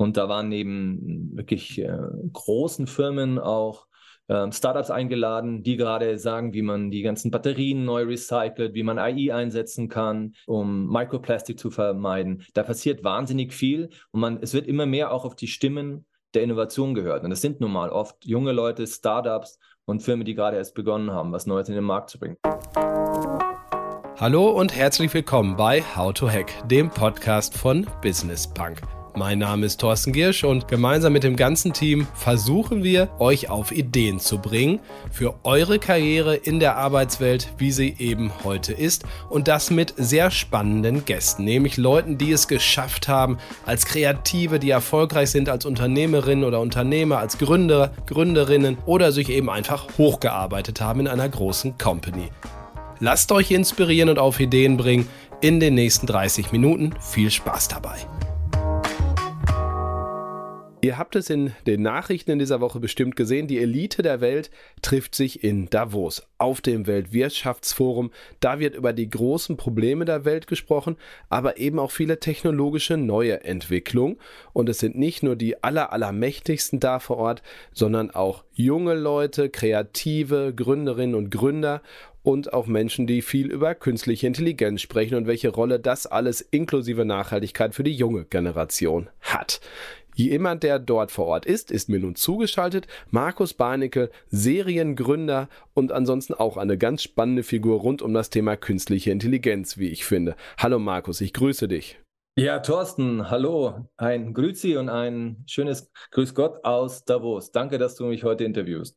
Und da waren neben wirklich äh, großen Firmen auch ähm, Startups eingeladen, die gerade sagen, wie man die ganzen Batterien neu recycelt, wie man AI einsetzen kann, um Microplastik zu vermeiden. Da passiert wahnsinnig viel und man, es wird immer mehr auch auf die Stimmen der Innovation gehört. Und es sind nun mal oft junge Leute, Startups und Firmen, die gerade erst begonnen haben, was Neues in den Markt zu bringen. Hallo und herzlich willkommen bei How to Hack, dem Podcast von Business Punk. Mein Name ist Thorsten Giersch und gemeinsam mit dem ganzen Team versuchen wir, euch auf Ideen zu bringen für eure Karriere in der Arbeitswelt, wie sie eben heute ist. Und das mit sehr spannenden Gästen, nämlich Leuten, die es geschafft haben, als Kreative, die erfolgreich sind als Unternehmerinnen oder Unternehmer, als Gründer, Gründerinnen oder sich eben einfach hochgearbeitet haben in einer großen Company. Lasst euch inspirieren und auf Ideen bringen in den nächsten 30 Minuten. Viel Spaß dabei. Ihr habt es in den Nachrichten in dieser Woche bestimmt gesehen, die Elite der Welt trifft sich in Davos auf dem Weltwirtschaftsforum. Da wird über die großen Probleme der Welt gesprochen, aber eben auch viele technologische neue Entwicklungen. Und es sind nicht nur die aller, allermächtigsten da vor Ort, sondern auch junge Leute, kreative Gründerinnen und Gründer und auch Menschen, die viel über künstliche Intelligenz sprechen und welche Rolle das alles inklusive Nachhaltigkeit für die junge Generation hat. Jemand, der dort vor Ort ist, ist mir nun zugeschaltet. Markus Barnickel, Seriengründer und ansonsten auch eine ganz spannende Figur rund um das Thema künstliche Intelligenz, wie ich finde. Hallo Markus, ich grüße dich. Ja, Thorsten, hallo. Ein Grüezi und ein schönes Grüß Gott aus Davos. Danke, dass du mich heute interviewst.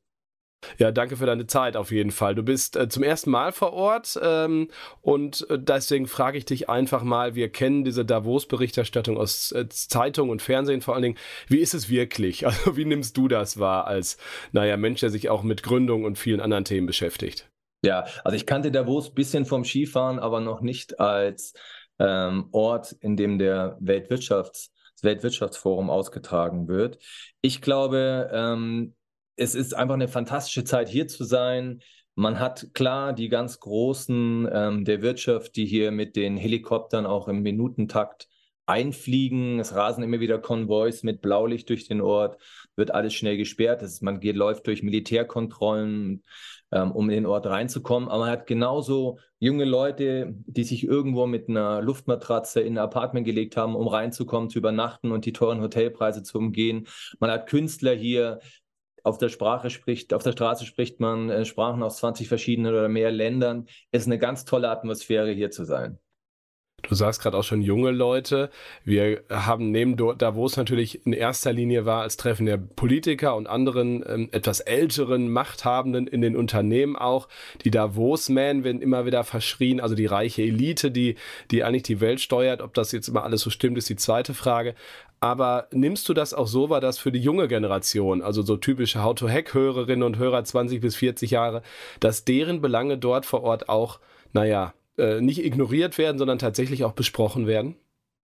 Ja, danke für deine Zeit auf jeden Fall. Du bist äh, zum ersten Mal vor Ort ähm, und äh, deswegen frage ich dich einfach mal, wir kennen diese Davos-Berichterstattung aus äh, Zeitung und Fernsehen vor allen Dingen. Wie ist es wirklich? Also wie nimmst du das wahr als, naja, Mensch, der sich auch mit Gründung und vielen anderen Themen beschäftigt? Ja, also ich kannte Davos ein bisschen vom Skifahren, aber noch nicht als ähm, Ort, in dem der Weltwirtschafts Weltwirtschaftsforum ausgetragen wird. Ich glaube, ähm, es ist einfach eine fantastische Zeit hier zu sein. Man hat klar die ganz Großen ähm, der Wirtschaft, die hier mit den Helikoptern auch im Minutentakt einfliegen. Es rasen immer wieder Konvois mit Blaulicht durch den Ort, wird alles schnell gesperrt. Ist, man geht, läuft durch Militärkontrollen, ähm, um in den Ort reinzukommen. Aber man hat genauso junge Leute, die sich irgendwo mit einer Luftmatratze in ein Apartment gelegt haben, um reinzukommen, zu übernachten und die teuren Hotelpreise zu umgehen. Man hat Künstler hier, auf der Sprache spricht, auf der Straße spricht man äh, Sprachen aus 20 verschiedenen oder mehr Ländern. Es ist eine ganz tolle Atmosphäre, hier zu sein. Du sagst gerade auch schon junge Leute. Wir haben neben Davos natürlich in erster Linie war als Treffen der Politiker und anderen ähm, etwas älteren Machthabenden in den Unternehmen auch. Die Davos-Man werden immer wieder verschrien, also die reiche Elite, die, die eigentlich die Welt steuert. Ob das jetzt immer alles so stimmt, ist die zweite Frage. Aber nimmst du das auch so wahr, dass für die junge Generation, also so typische How-to-Hack-Hörerinnen und Hörer 20 bis 40 Jahre, dass deren Belange dort vor Ort auch, naja, äh, nicht ignoriert werden, sondern tatsächlich auch besprochen werden?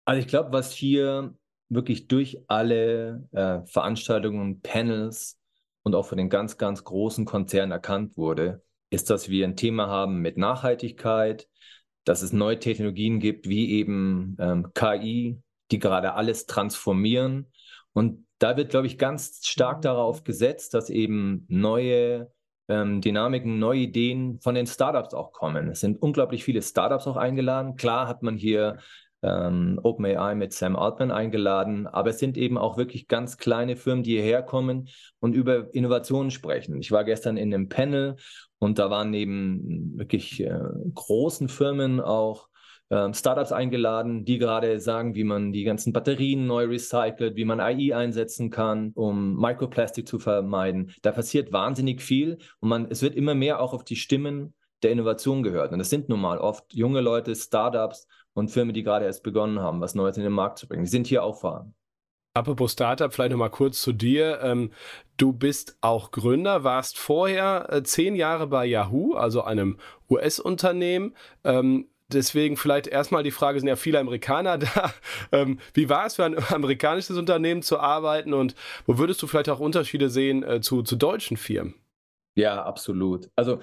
Also ich glaube, was hier wirklich durch alle äh, Veranstaltungen, Panels und auch von den ganz, ganz großen Konzernen erkannt wurde, ist, dass wir ein Thema haben mit Nachhaltigkeit, dass es neue Technologien gibt, wie eben ähm, KI, die gerade alles transformieren. Und da wird, glaube ich, ganz stark darauf gesetzt, dass eben neue ähm, Dynamiken, neue Ideen von den Startups auch kommen. Es sind unglaublich viele Startups auch eingeladen. Klar hat man hier ähm, OpenAI mit Sam Altman eingeladen, aber es sind eben auch wirklich ganz kleine Firmen, die hierher kommen und über Innovationen sprechen. Ich war gestern in einem Panel und da waren neben wirklich äh, großen Firmen auch ähm, Startups eingeladen, die gerade sagen, wie man die ganzen Batterien neu recycelt, wie man AI einsetzen kann, um Microplastik zu vermeiden. Da passiert wahnsinnig viel und man, es wird immer mehr auch auf die Stimmen der Innovation gehört. Und das sind nun mal oft junge Leute, Startups und Firmen, die gerade erst begonnen haben, was Neues in den Markt zu bringen. Die sind hier auch vorhanden. Apropos Startup, vielleicht nochmal kurz zu dir. Ähm, du bist auch Gründer, warst vorher äh, zehn Jahre bei Yahoo, also einem US-Unternehmen. Deswegen vielleicht erstmal die Frage, sind ja viele Amerikaner da. Ähm, wie war es für ein amerikanisches Unternehmen zu arbeiten und wo würdest du vielleicht auch Unterschiede sehen äh, zu, zu deutschen Firmen? Ja, absolut. Also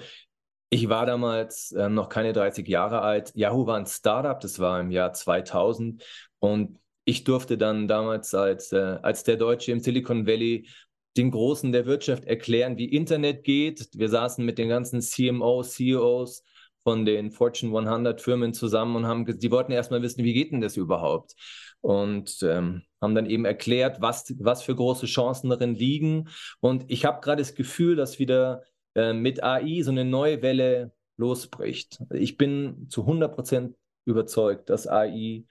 ich war damals äh, noch keine 30 Jahre alt. Yahoo war ein Startup, das war im Jahr 2000 und ich durfte dann damals als, äh, als der Deutsche im Silicon Valley den Großen der Wirtschaft erklären, wie Internet geht. Wir saßen mit den ganzen CMOs, CEOs von den Fortune 100 Firmen zusammen und haben, die wollten erstmal wissen, wie geht denn das überhaupt? Und ähm, haben dann eben erklärt, was, was für große Chancen darin liegen. Und ich habe gerade das Gefühl, dass wieder äh, mit AI so eine neue Welle losbricht. Ich bin zu 100 Prozent überzeugt, dass AI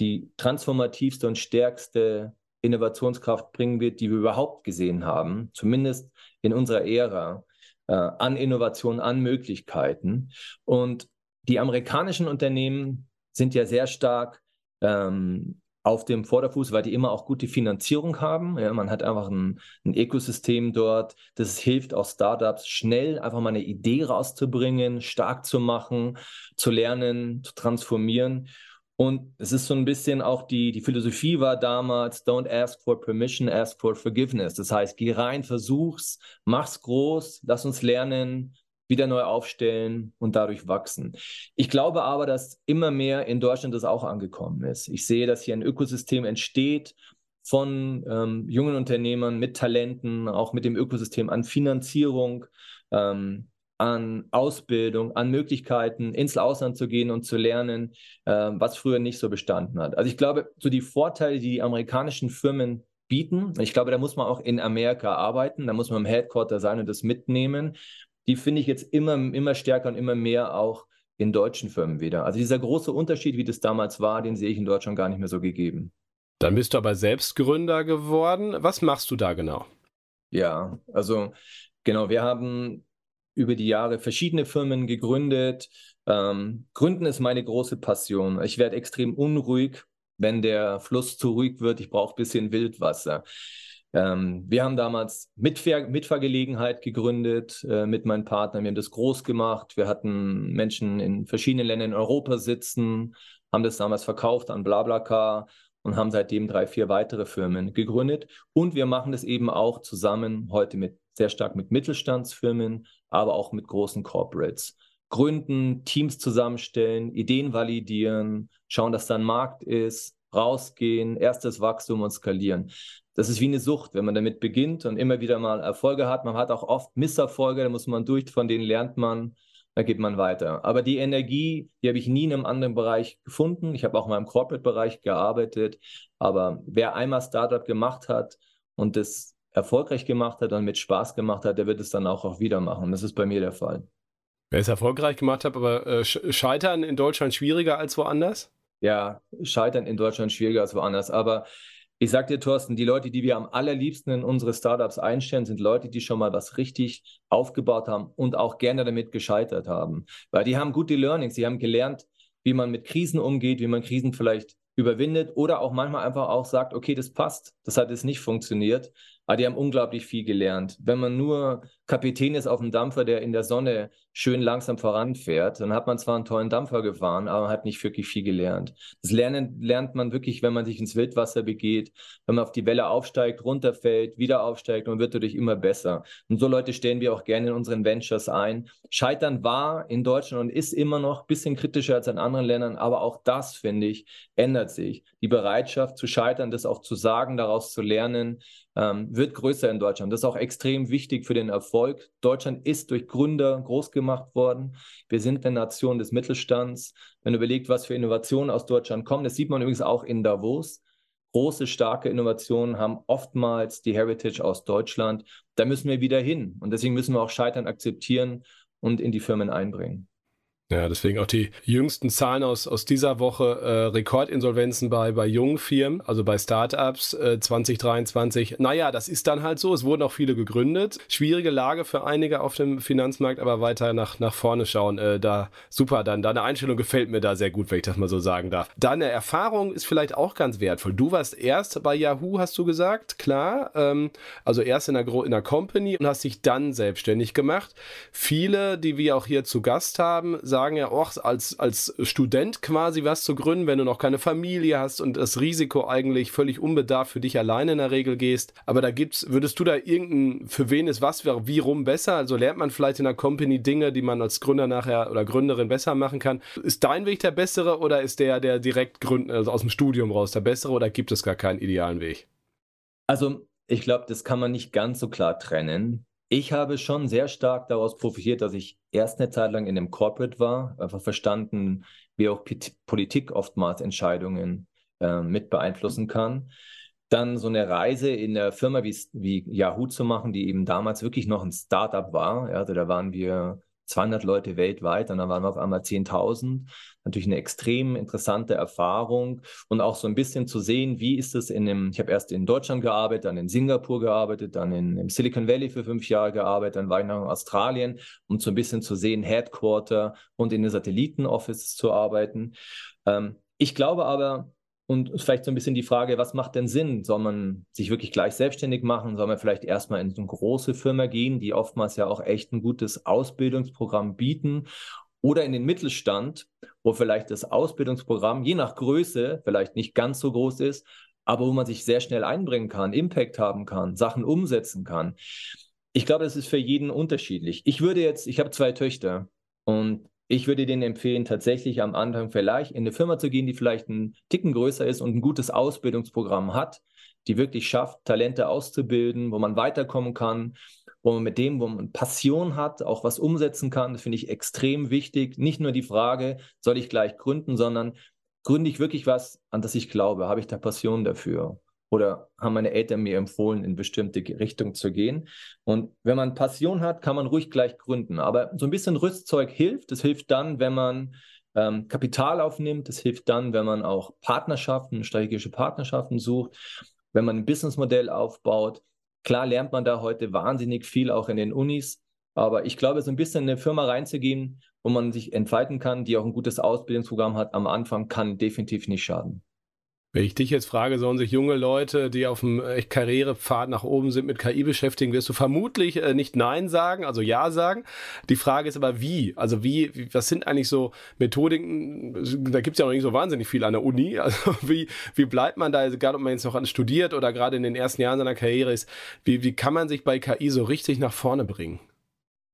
die transformativste und stärkste Innovationskraft bringen wird, die wir überhaupt gesehen haben, zumindest in unserer Ära, äh, an Innovation, an Möglichkeiten. Und die amerikanischen Unternehmen sind ja sehr stark ähm, auf dem Vorderfuß, weil die immer auch gute Finanzierung haben. Ja, man hat einfach ein, ein Ökosystem dort, das hilft auch Startups schnell einfach mal eine Idee rauszubringen, stark zu machen, zu lernen, zu transformieren. Und es ist so ein bisschen auch die, die Philosophie war damals, don't ask for permission, ask for forgiveness. Das heißt, geh rein, versuch's, mach's groß, lass uns lernen, wieder neu aufstellen und dadurch wachsen. Ich glaube aber, dass immer mehr in Deutschland das auch angekommen ist. Ich sehe, dass hier ein Ökosystem entsteht von ähm, jungen Unternehmern mit Talenten, auch mit dem Ökosystem an Finanzierung. Ähm, an Ausbildung, an Möglichkeiten, ins Ausland zu gehen und zu lernen, äh, was früher nicht so bestanden hat. Also ich glaube, so die Vorteile, die die amerikanischen Firmen bieten, ich glaube, da muss man auch in Amerika arbeiten, da muss man im Headquarter sein und das mitnehmen. Die finde ich jetzt immer, immer stärker und immer mehr auch in deutschen Firmen wieder. Also dieser große Unterschied, wie das damals war, den sehe ich in Deutschland gar nicht mehr so gegeben. Dann bist du aber selbst Gründer geworden. Was machst du da genau? Ja, also genau, wir haben über die Jahre verschiedene Firmen gegründet. Ähm, Gründen ist meine große Passion. Ich werde extrem unruhig, wenn der Fluss zu ruhig wird. Ich brauche ein bisschen Wildwasser. Ähm, wir haben damals Mitfahr Mitfahrgelegenheit gegründet äh, mit meinen Partnern. Wir haben das groß gemacht. Wir hatten Menschen in verschiedenen Ländern in Europa sitzen, haben das damals verkauft an BlaBlaCar und haben seitdem drei, vier weitere Firmen gegründet. Und wir machen das eben auch zusammen heute mit sehr stark mit Mittelstandsfirmen, aber auch mit großen Corporates. Gründen, Teams zusammenstellen, Ideen validieren, schauen, dass da ein Markt ist, rausgehen, erstes Wachstum und skalieren. Das ist wie eine Sucht, wenn man damit beginnt und immer wieder mal Erfolge hat. Man hat auch oft Misserfolge, da muss man durch, von denen lernt man, da geht man weiter. Aber die Energie, die habe ich nie in einem anderen Bereich gefunden. Ich habe auch mal im Corporate-Bereich gearbeitet. Aber wer einmal Startup gemacht hat und das erfolgreich gemacht hat und mit Spaß gemacht hat, der wird es dann auch, auch wieder machen. Das ist bei mir der Fall. Wer es erfolgreich gemacht hat, aber äh, scheitern in Deutschland schwieriger als woanders? Ja, scheitern in Deutschland schwieriger als woanders. Aber ich sag dir, Thorsten, die Leute, die wir am allerliebsten in unsere Startups einstellen, sind Leute, die schon mal was richtig aufgebaut haben und auch gerne damit gescheitert haben. Weil die haben gute Learnings, die haben gelernt, wie man mit Krisen umgeht, wie man Krisen vielleicht überwindet oder auch manchmal einfach auch sagt, okay, das passt, das hat jetzt nicht funktioniert, aber die haben unglaublich viel gelernt. Wenn man nur Kapitän ist auf einem Dampfer, der in der Sonne schön langsam voranfährt, dann hat man zwar einen tollen Dampfer gefahren, aber hat nicht wirklich viel gelernt. Das Lernen lernt man wirklich, wenn man sich ins Wildwasser begeht, wenn man auf die Welle aufsteigt, runterfällt, wieder aufsteigt und wird dadurch immer besser. Und so Leute stellen wir auch gerne in unseren Ventures ein. Scheitern war in Deutschland und ist immer noch ein bisschen kritischer als in anderen Ländern, aber auch das, finde ich, ändert sich. Die Bereitschaft zu scheitern, das auch zu sagen, daraus zu lernen, ähm, wird größer in Deutschland. Das ist auch extrem wichtig für den Erfolg. Deutschland ist durch Gründer groß gemacht worden. Wir sind eine Nation des Mittelstands. Wenn du überlegt, was für Innovationen aus Deutschland kommen, das sieht man übrigens auch in Davos. Große, starke Innovationen haben oftmals die Heritage aus Deutschland. Da müssen wir wieder hin. Und deswegen müssen wir auch Scheitern akzeptieren und in die Firmen einbringen. Ja, deswegen auch die jüngsten Zahlen aus, aus dieser Woche, äh, Rekordinsolvenzen bei, bei jungen Firmen, also bei Startups äh, 2023. Naja, das ist dann halt so. Es wurden auch viele gegründet. Schwierige Lage für einige auf dem Finanzmarkt, aber weiter nach, nach vorne schauen. Äh, da super, dann deine Einstellung gefällt mir da sehr gut, wenn ich das mal so sagen darf. Deine Erfahrung ist vielleicht auch ganz wertvoll. Du warst erst bei Yahoo, hast du gesagt, klar. Ähm, also erst in einer, in einer Company und hast dich dann selbstständig gemacht. Viele, die wir auch hier zu Gast haben, sagen, sagen ja auch, als, als Student quasi was zu gründen, wenn du noch keine Familie hast und das Risiko eigentlich völlig unbedarft für dich alleine in der Regel gehst. Aber da gibt's, würdest du da irgendein, für wen ist was, wie rum besser? Also lernt man vielleicht in der Company Dinge, die man als Gründer nachher oder Gründerin besser machen kann. Ist dein Weg der bessere oder ist der, der direkt gründen, also aus dem Studium raus der bessere oder gibt es gar keinen idealen Weg? Also ich glaube, das kann man nicht ganz so klar trennen. Ich habe schon sehr stark daraus profitiert, dass ich erst eine Zeit lang in einem Corporate war, einfach verstanden, wie auch Politik oftmals Entscheidungen äh, mit beeinflussen kann. Dann so eine Reise in der Firma wie, wie Yahoo zu machen, die eben damals wirklich noch ein Startup war. Ja, also da waren wir 200 Leute weltweit und dann waren wir auf einmal 10.000. Natürlich eine extrem interessante Erfahrung und auch so ein bisschen zu sehen, wie ist es in dem, ich habe erst in Deutschland gearbeitet, dann in Singapur gearbeitet, dann in, im Silicon Valley für fünf Jahre gearbeitet, dann war ich noch in Australien, um so ein bisschen zu sehen, Headquarter und in den Satellitenoffices zu arbeiten. Ähm, ich glaube aber, und vielleicht so ein bisschen die Frage, was macht denn Sinn? Soll man sich wirklich gleich selbstständig machen? Soll man vielleicht erstmal in so eine große Firma gehen, die oftmals ja auch echt ein gutes Ausbildungsprogramm bieten? Oder in den Mittelstand, wo vielleicht das Ausbildungsprogramm je nach Größe vielleicht nicht ganz so groß ist, aber wo man sich sehr schnell einbringen kann, Impact haben kann, Sachen umsetzen kann. Ich glaube, das ist für jeden unterschiedlich. Ich würde jetzt, ich habe zwei Töchter und ich würde denen empfehlen, tatsächlich am Anfang vielleicht in eine Firma zu gehen, die vielleicht einen Ticken größer ist und ein gutes Ausbildungsprogramm hat, die wirklich schafft, Talente auszubilden, wo man weiterkommen kann, wo man mit dem, wo man Passion hat, auch was umsetzen kann. Das finde ich extrem wichtig. Nicht nur die Frage, soll ich gleich gründen, sondern gründe ich wirklich was, an das ich glaube? Habe ich da Passion dafür? Oder haben meine Eltern mir empfohlen, in bestimmte Richtung zu gehen. Und wenn man Passion hat, kann man ruhig gleich gründen. Aber so ein bisschen Rüstzeug hilft. Das hilft dann, wenn man ähm, Kapital aufnimmt. Das hilft dann, wenn man auch Partnerschaften, strategische Partnerschaften sucht, wenn man ein Businessmodell aufbaut. Klar lernt man da heute wahnsinnig viel, auch in den Unis. Aber ich glaube, so ein bisschen in eine Firma reinzugehen, wo man sich entfalten kann, die auch ein gutes Ausbildungsprogramm hat am Anfang, kann definitiv nicht schaden. Wenn ich dich jetzt frage, sollen sich junge Leute, die auf dem äh, Karrierepfad nach oben sind, mit KI beschäftigen, wirst du vermutlich äh, nicht Nein sagen, also Ja sagen. Die Frage ist aber wie? Also wie, was sind eigentlich so Methodiken? Da gibt es ja noch nicht so wahnsinnig viel an der Uni. Also wie, wie bleibt man da, egal ob man jetzt noch studiert oder gerade in den ersten Jahren seiner Karriere ist, wie, wie kann man sich bei KI so richtig nach vorne bringen?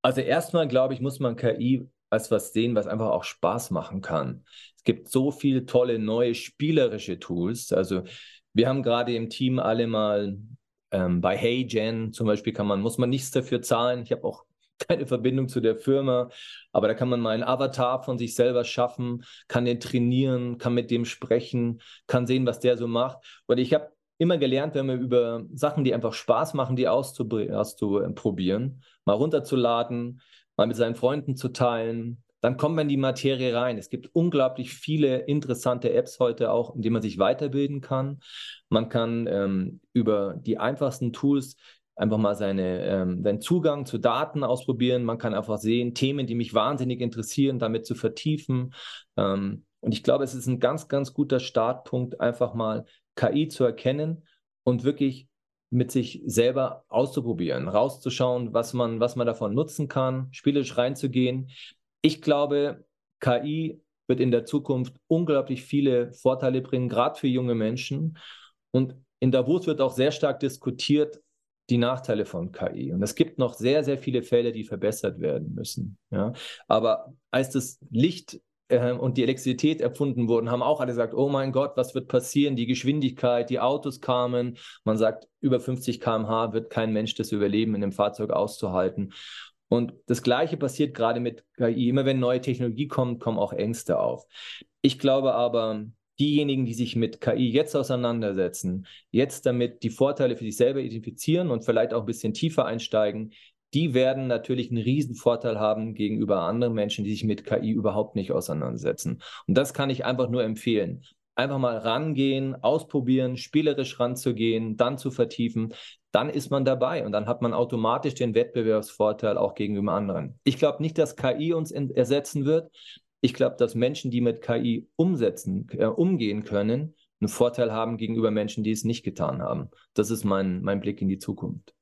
Also erstmal, glaube ich, muss man KI als was sehen, was einfach auch Spaß machen kann. Es gibt so viele tolle neue spielerische Tools. Also wir haben gerade im Team alle mal ähm, bei HeyGen zum Beispiel kann man, muss man nichts dafür zahlen. Ich habe auch keine Verbindung zu der Firma, aber da kann man mal einen Avatar von sich selber schaffen, kann den trainieren, kann mit dem sprechen, kann sehen, was der so macht. Und ich habe immer gelernt, wenn wir über Sachen, die einfach Spaß machen, die auszuprobieren, mal runterzuladen, mal mit seinen Freunden zu teilen, dann kommt man in die Materie rein. Es gibt unglaublich viele interessante Apps heute auch, in denen man sich weiterbilden kann. Man kann ähm, über die einfachsten Tools einfach mal seine, ähm, seinen Zugang zu Daten ausprobieren. Man kann einfach sehen, Themen, die mich wahnsinnig interessieren, damit zu vertiefen. Ähm, und ich glaube, es ist ein ganz, ganz guter Startpunkt, einfach mal KI zu erkennen und wirklich mit sich selber auszuprobieren, rauszuschauen, was man, was man davon nutzen kann, spielerisch reinzugehen. Ich glaube, KI wird in der Zukunft unglaublich viele Vorteile bringen, gerade für junge Menschen. Und in Davos wird auch sehr stark diskutiert, die Nachteile von KI. Und es gibt noch sehr, sehr viele Fälle, die verbessert werden müssen. Ja? Aber als das Licht äh, und die Elektrizität erfunden wurden, haben auch alle gesagt, oh mein Gott, was wird passieren? Die Geschwindigkeit, die Autos kamen. Man sagt, über 50 km/h wird kein Mensch das überleben, in dem Fahrzeug auszuhalten. Und das Gleiche passiert gerade mit KI. Immer wenn neue Technologie kommt, kommen auch Ängste auf. Ich glaube aber, diejenigen, die sich mit KI jetzt auseinandersetzen, jetzt damit die Vorteile für sich selber identifizieren und vielleicht auch ein bisschen tiefer einsteigen, die werden natürlich einen riesen Vorteil haben gegenüber anderen Menschen, die sich mit KI überhaupt nicht auseinandersetzen. Und das kann ich einfach nur empfehlen einfach mal rangehen, ausprobieren, spielerisch ranzugehen, dann zu vertiefen, dann ist man dabei und dann hat man automatisch den Wettbewerbsvorteil auch gegenüber anderen. Ich glaube nicht, dass KI uns ersetzen wird. Ich glaube, dass Menschen, die mit KI umsetzen, äh, umgehen können, einen Vorteil haben gegenüber Menschen, die es nicht getan haben. Das ist mein, mein Blick in die Zukunft.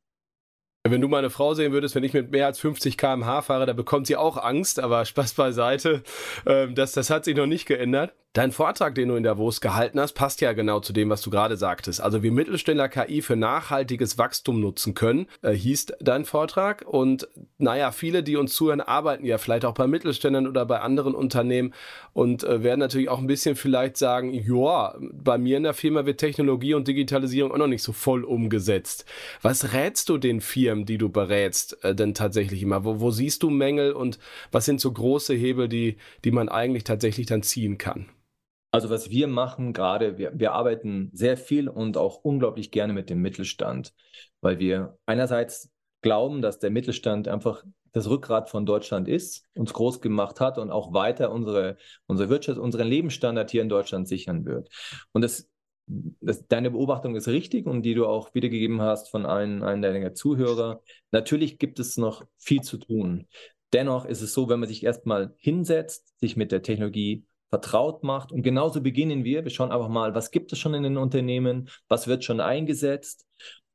Wenn du meine Frau sehen würdest, wenn ich mit mehr als 50 km/h fahre, da bekommt sie auch Angst, aber Spaß beiseite. Ähm, das, das hat sich noch nicht geändert. Dein Vortrag, den du in Davos gehalten hast, passt ja genau zu dem, was du gerade sagtest. Also wie Mittelständler KI für nachhaltiges Wachstum nutzen können, äh, hieß dein Vortrag. Und naja, viele, die uns zuhören, arbeiten ja vielleicht auch bei Mittelständlern oder bei anderen Unternehmen und äh, werden natürlich auch ein bisschen vielleicht sagen, ja, bei mir in der Firma wird Technologie und Digitalisierung auch noch nicht so voll umgesetzt. Was rätst du den Firmen, die du berätst, äh, denn tatsächlich immer? Wo, wo siehst du Mängel und was sind so große Hebel, die, die man eigentlich tatsächlich dann ziehen kann? Also was wir machen gerade, wir, wir arbeiten sehr viel und auch unglaublich gerne mit dem Mittelstand, weil wir einerseits glauben, dass der Mittelstand einfach das Rückgrat von Deutschland ist, uns groß gemacht hat und auch weiter unsere, unsere Wirtschaft, unseren Lebensstandard hier in Deutschland sichern wird. Und das, das, deine Beobachtung ist richtig und die du auch wiedergegeben hast von einem, einem deiner Zuhörer. Natürlich gibt es noch viel zu tun. Dennoch ist es so, wenn man sich erstmal hinsetzt, sich mit der Technologie vertraut macht. Und genauso beginnen wir. Wir schauen einfach mal, was gibt es schon in den Unternehmen, was wird schon eingesetzt.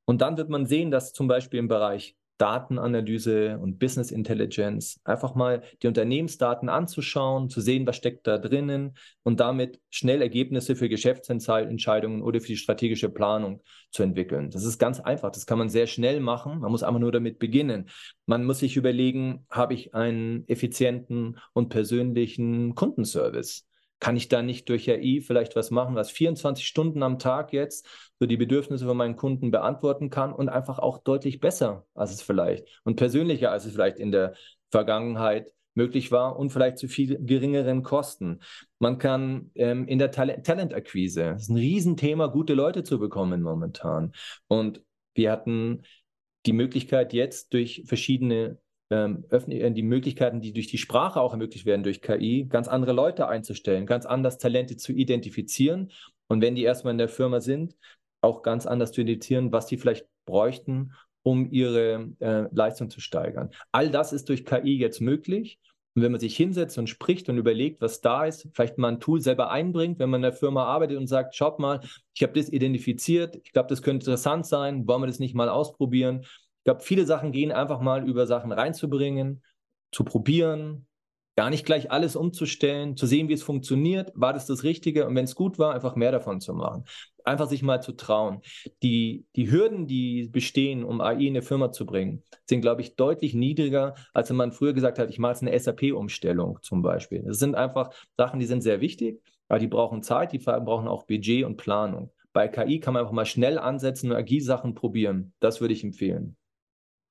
Und dann wird man sehen, dass zum Beispiel im Bereich Datenanalyse und Business Intelligence, einfach mal die Unternehmensdaten anzuschauen, zu sehen, was steckt da drinnen und damit schnell Ergebnisse für Geschäftsentscheidungen oder für die strategische Planung zu entwickeln. Das ist ganz einfach, das kann man sehr schnell machen, man muss einfach nur damit beginnen. Man muss sich überlegen, habe ich einen effizienten und persönlichen Kundenservice? Kann ich da nicht durch AI vielleicht was machen, was 24 Stunden am Tag jetzt so die Bedürfnisse von meinen Kunden beantworten kann und einfach auch deutlich besser, als es vielleicht und persönlicher, als es vielleicht in der Vergangenheit möglich war und vielleicht zu viel geringeren Kosten. Man kann ähm, in der Tal Talentakquise, das ist ein Riesenthema, gute Leute zu bekommen momentan. Und wir hatten die Möglichkeit jetzt durch verschiedene ähm, öffnen äh, die Möglichkeiten, die durch die Sprache auch ermöglicht werden durch KI, ganz andere Leute einzustellen, ganz anders Talente zu identifizieren und wenn die erstmal in der Firma sind, auch ganz anders zu identifizieren, was die vielleicht bräuchten, um ihre äh, Leistung zu steigern. All das ist durch KI jetzt möglich. Und wenn man sich hinsetzt und spricht und überlegt, was da ist, vielleicht mal ein Tool selber einbringt, wenn man in der Firma arbeitet und sagt, schaut mal, ich habe das identifiziert, ich glaube, das könnte interessant sein, wollen wir das nicht mal ausprobieren? Ich glaube, viele Sachen gehen einfach mal über Sachen reinzubringen, zu probieren, gar nicht gleich alles umzustellen, zu sehen, wie es funktioniert, war das das Richtige und wenn es gut war, einfach mehr davon zu machen. Einfach sich mal zu trauen. Die, die Hürden, die bestehen, um AI in eine Firma zu bringen, sind, glaube ich, deutlich niedriger, als wenn man früher gesagt hat, ich mache jetzt eine SAP-Umstellung zum Beispiel. Das sind einfach Sachen, die sind sehr wichtig, aber die brauchen Zeit, die brauchen auch Budget und Planung. Bei KI kann man einfach mal schnell ansetzen und Agile-Sachen probieren. Das würde ich empfehlen.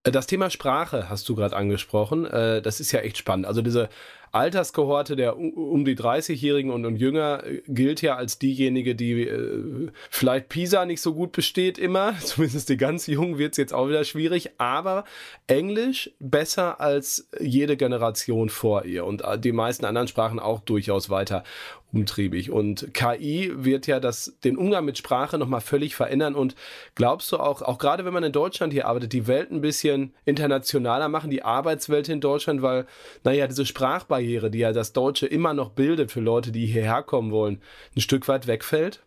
Das Thema Sprache hast du gerade angesprochen. Äh, das ist ja echt spannend. Also diese Alterskohorte der um die 30-Jährigen und, und jünger äh, gilt ja als diejenige, die äh, vielleicht PISA nicht so gut besteht immer. Zumindest die ganz Jungen wird es jetzt auch wieder schwierig. Aber Englisch besser als jede Generation vor ihr und äh, die meisten anderen Sprachen auch durchaus weiter umtriebig. Und KI wird ja das, den Umgang mit Sprache nochmal völlig verändern. Und glaubst du auch, auch gerade wenn man in Deutschland hier arbeitet, die Welt ein bisschen internationaler machen, die Arbeitswelt in Deutschland, weil, naja, diese Sprachbarriere Sprachbarriere, die ja das Deutsche immer noch bildet für Leute, die hierher kommen wollen, ein Stück weit wegfällt?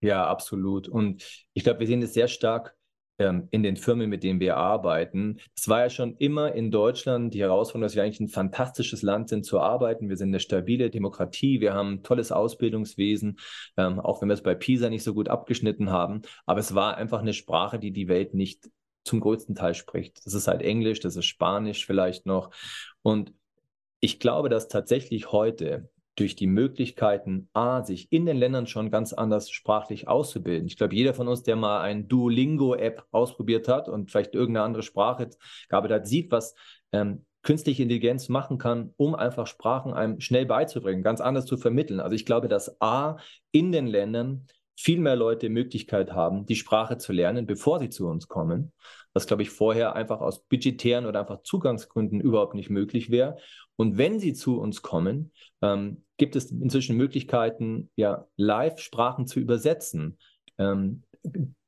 Ja, absolut. Und ich glaube, wir sehen es sehr stark ähm, in den Firmen, mit denen wir arbeiten. Es war ja schon immer in Deutschland die Herausforderung, dass wir eigentlich ein fantastisches Land sind zu arbeiten. Wir sind eine stabile Demokratie, wir haben ein tolles Ausbildungswesen, ähm, auch wenn wir es bei PISA nicht so gut abgeschnitten haben. Aber es war einfach eine Sprache, die die Welt nicht zum größten Teil spricht. Das ist halt Englisch, das ist Spanisch vielleicht noch. Und ich glaube, dass tatsächlich heute durch die Möglichkeiten, A, sich in den Ländern schon ganz anders sprachlich auszubilden. Ich glaube, jeder von uns, der mal ein Duolingo-App ausprobiert hat und vielleicht irgendeine andere Sprache gearbeitet hat, sieht, was ähm, künstliche Intelligenz machen kann, um einfach Sprachen einem schnell beizubringen, ganz anders zu vermitteln. Also ich glaube, dass A, in den Ländern viel mehr Leute Möglichkeit haben, die Sprache zu lernen, bevor sie zu uns kommen, was, glaube ich, vorher einfach aus budgetären oder einfach Zugangsgründen überhaupt nicht möglich wäre. Und wenn sie zu uns kommen, ähm, gibt es inzwischen Möglichkeiten, ja, Live-Sprachen zu übersetzen, ähm,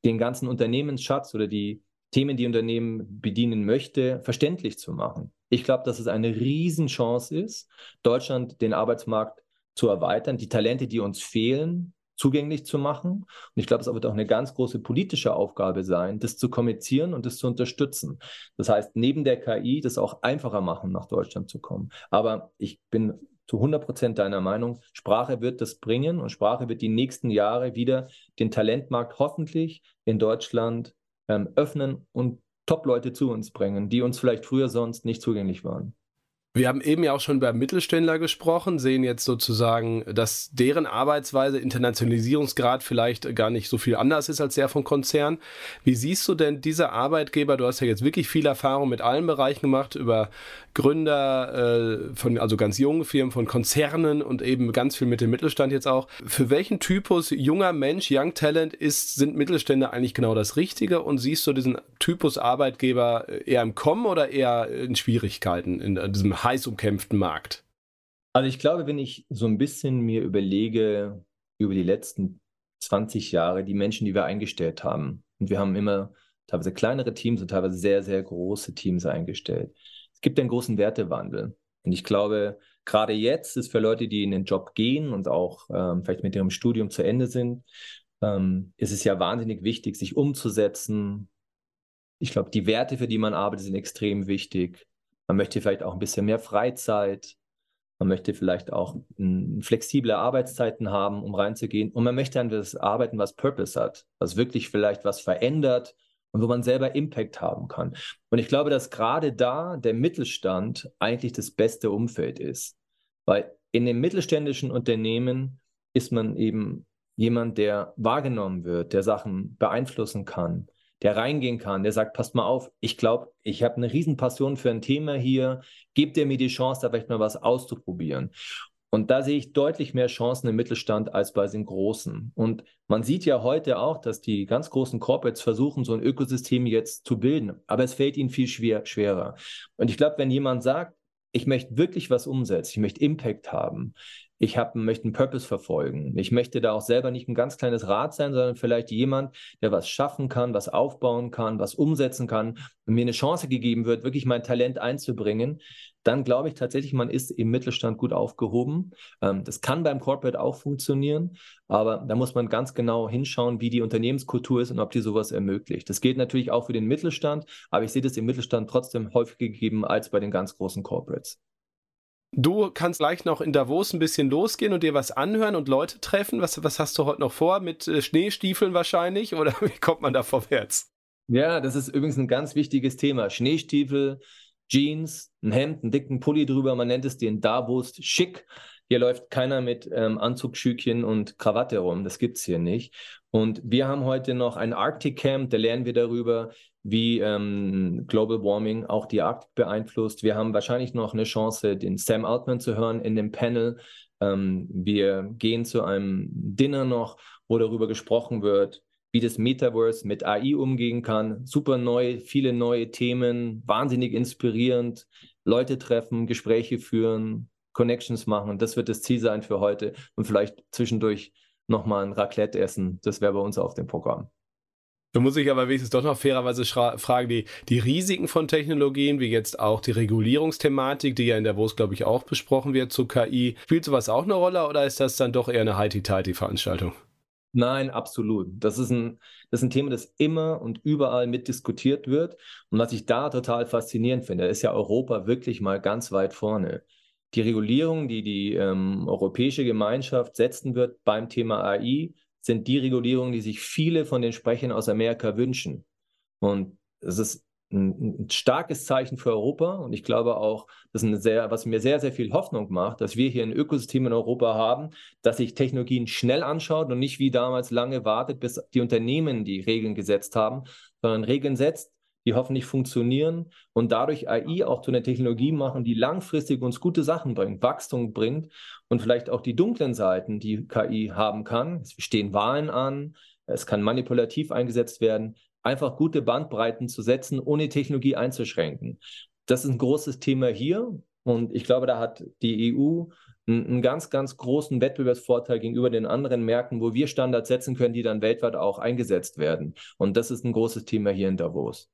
den ganzen Unternehmensschatz oder die Themen, die Unternehmen bedienen möchte, verständlich zu machen. Ich glaube, dass es eine Riesenchance ist, Deutschland den Arbeitsmarkt zu erweitern, die Talente, die uns fehlen, zugänglich zu machen. Und ich glaube, es wird auch eine ganz große politische Aufgabe sein, das zu kommunizieren und das zu unterstützen. Das heißt, neben der KI das auch einfacher machen, nach Deutschland zu kommen. Aber ich bin zu 100 Prozent deiner Meinung, Sprache wird das bringen und Sprache wird die nächsten Jahre wieder den Talentmarkt hoffentlich in Deutschland ähm, öffnen und Top-Leute zu uns bringen, die uns vielleicht früher sonst nicht zugänglich waren. Wir haben eben ja auch schon beim Mittelständler gesprochen, sehen jetzt sozusagen, dass deren Arbeitsweise, Internationalisierungsgrad vielleicht gar nicht so viel anders ist als der von Konzernen. Wie siehst du denn diese Arbeitgeber? Du hast ja jetzt wirklich viel Erfahrung mit allen Bereichen gemacht, über Gründer äh, von, also ganz jungen Firmen, von Konzernen und eben ganz viel mit dem Mittelstand jetzt auch. Für welchen Typus junger Mensch, Young Talent ist, sind Mittelstände eigentlich genau das Richtige? Und siehst du diesen Typus Arbeitgeber eher im Kommen oder eher in Schwierigkeiten in diesem heiß umkämpften Markt? Also ich glaube, wenn ich so ein bisschen mir überlege über die letzten 20 Jahre, die Menschen, die wir eingestellt haben, und wir haben immer teilweise kleinere Teams und teilweise sehr, sehr große Teams eingestellt. Es gibt einen großen Wertewandel. Und ich glaube, gerade jetzt ist für Leute, die in den Job gehen und auch ähm, vielleicht mit ihrem Studium zu Ende sind, ähm, ist es ja wahnsinnig wichtig, sich umzusetzen. Ich glaube, die Werte, für die man arbeitet, sind extrem wichtig. Man möchte vielleicht auch ein bisschen mehr Freizeit. Man möchte vielleicht auch flexible Arbeitszeiten haben, um reinzugehen. Und man möchte an das arbeiten, was Purpose hat, was wirklich vielleicht was verändert und wo man selber Impact haben kann. Und ich glaube, dass gerade da der Mittelstand eigentlich das beste Umfeld ist. Weil in den mittelständischen Unternehmen ist man eben jemand, der wahrgenommen wird, der Sachen beeinflussen kann, der reingehen kann, der sagt, passt mal auf, ich glaube, ich habe eine Riesenpassion für ein Thema hier, gebt ihr mir die Chance, da vielleicht mal was auszuprobieren. Und da sehe ich deutlich mehr Chancen im Mittelstand als bei den Großen. Und man sieht ja heute auch, dass die ganz großen Corporates versuchen, so ein Ökosystem jetzt zu bilden. Aber es fällt ihnen viel schwer, schwerer. Und ich glaube, wenn jemand sagt, ich möchte wirklich was umsetzen, ich möchte Impact haben, ich hab, möchte einen Purpose verfolgen. Ich möchte da auch selber nicht ein ganz kleines Rad sein, sondern vielleicht jemand, der was schaffen kann, was aufbauen kann, was umsetzen kann und mir eine Chance gegeben wird, wirklich mein Talent einzubringen. Dann glaube ich tatsächlich, man ist im Mittelstand gut aufgehoben. Ähm, das kann beim Corporate auch funktionieren, aber da muss man ganz genau hinschauen, wie die Unternehmenskultur ist und ob die sowas ermöglicht. Das gilt natürlich auch für den Mittelstand, aber ich sehe das im Mittelstand trotzdem häufiger gegeben als bei den ganz großen Corporates. Du kannst gleich noch in Davos ein bisschen losgehen und dir was anhören und Leute treffen. Was, was hast du heute noch vor? Mit äh, Schneestiefeln wahrscheinlich? Oder wie kommt man da vorwärts? Ja, das ist übrigens ein ganz wichtiges Thema. Schneestiefel, Jeans, ein Hemd, einen dicken Pulli drüber. Man nennt es den Davos schick. Hier läuft keiner mit ähm, Anzugschükchen und Krawatte rum. Das gibt es hier nicht. Und wir haben heute noch ein Arctic Camp. Da lernen wir darüber, wie ähm, Global Warming auch die Arktik beeinflusst. Wir haben wahrscheinlich noch eine Chance, den Sam Altman zu hören in dem Panel. Ähm, wir gehen zu einem Dinner noch, wo darüber gesprochen wird, wie das Metaverse mit AI umgehen kann. Super neu, viele neue Themen, wahnsinnig inspirierend. Leute treffen, Gespräche führen, Connections machen. Das wird das Ziel sein für heute und vielleicht zwischendurch nochmal ein Raclette essen. Das wäre bei uns auf dem Programm. Da muss ich aber wenigstens doch noch fairerweise fragen, die, die Risiken von Technologien, wie jetzt auch die Regulierungsthematik, die ja in der WOS, glaube ich, auch besprochen wird zu KI. Spielt sowas auch eine Rolle oder ist das dann doch eher eine Heiti-Teiti-Veranstaltung? Nein, absolut. Das ist, ein, das ist ein Thema, das immer und überall mitdiskutiert wird. Und was ich da total faszinierend finde, ist ja Europa wirklich mal ganz weit vorne. Die Regulierung, die die ähm, europäische Gemeinschaft setzen wird beim Thema AI, sind die Regulierungen, die sich viele von den Sprechern aus Amerika wünschen. Und es ist ein, starkes Zeichen für Europa und ich glaube auch, das ist sehr, was mir sehr, sehr viel Hoffnung macht, dass wir hier ein Ökosystem in Europa haben, das sich Technologien schnell anschaut und nicht wie damals lange wartet, bis die Unternehmen die Regeln gesetzt haben, sondern Regeln setzt, die hoffentlich funktionieren und dadurch AI auch zu einer Technologie machen, die langfristig uns gute Sachen bringt, Wachstum bringt und vielleicht auch die dunklen Seiten, die KI haben kann. Es stehen Wahlen an, es kann manipulativ eingesetzt werden, einfach gute Bandbreiten zu setzen, ohne Technologie einzuschränken. Das ist ein großes Thema hier und ich glaube, da hat die EU einen ganz, ganz großen Wettbewerbsvorteil gegenüber den anderen Märkten, wo wir Standards setzen können, die dann weltweit auch eingesetzt werden. Und das ist ein großes Thema hier in Davos.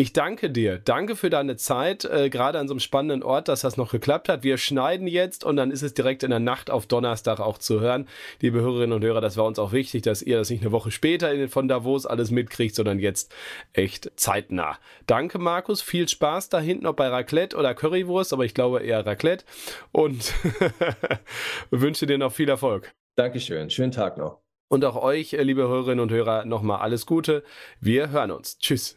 Ich danke dir. Danke für deine Zeit, äh, gerade an so einem spannenden Ort, dass das noch geklappt hat. Wir schneiden jetzt und dann ist es direkt in der Nacht auf Donnerstag auch zu hören. Liebe Hörerinnen und Hörer, das war uns auch wichtig, dass ihr das nicht eine Woche später in, von Davos alles mitkriegt, sondern jetzt echt zeitnah. Danke, Markus. Viel Spaß da hinten, ob bei Raclette oder Currywurst, aber ich glaube eher Raclette. Und wünsche dir noch viel Erfolg. Dankeschön. Schönen Tag noch. Und auch euch, äh, liebe Hörerinnen und Hörer, nochmal alles Gute. Wir hören uns. Tschüss.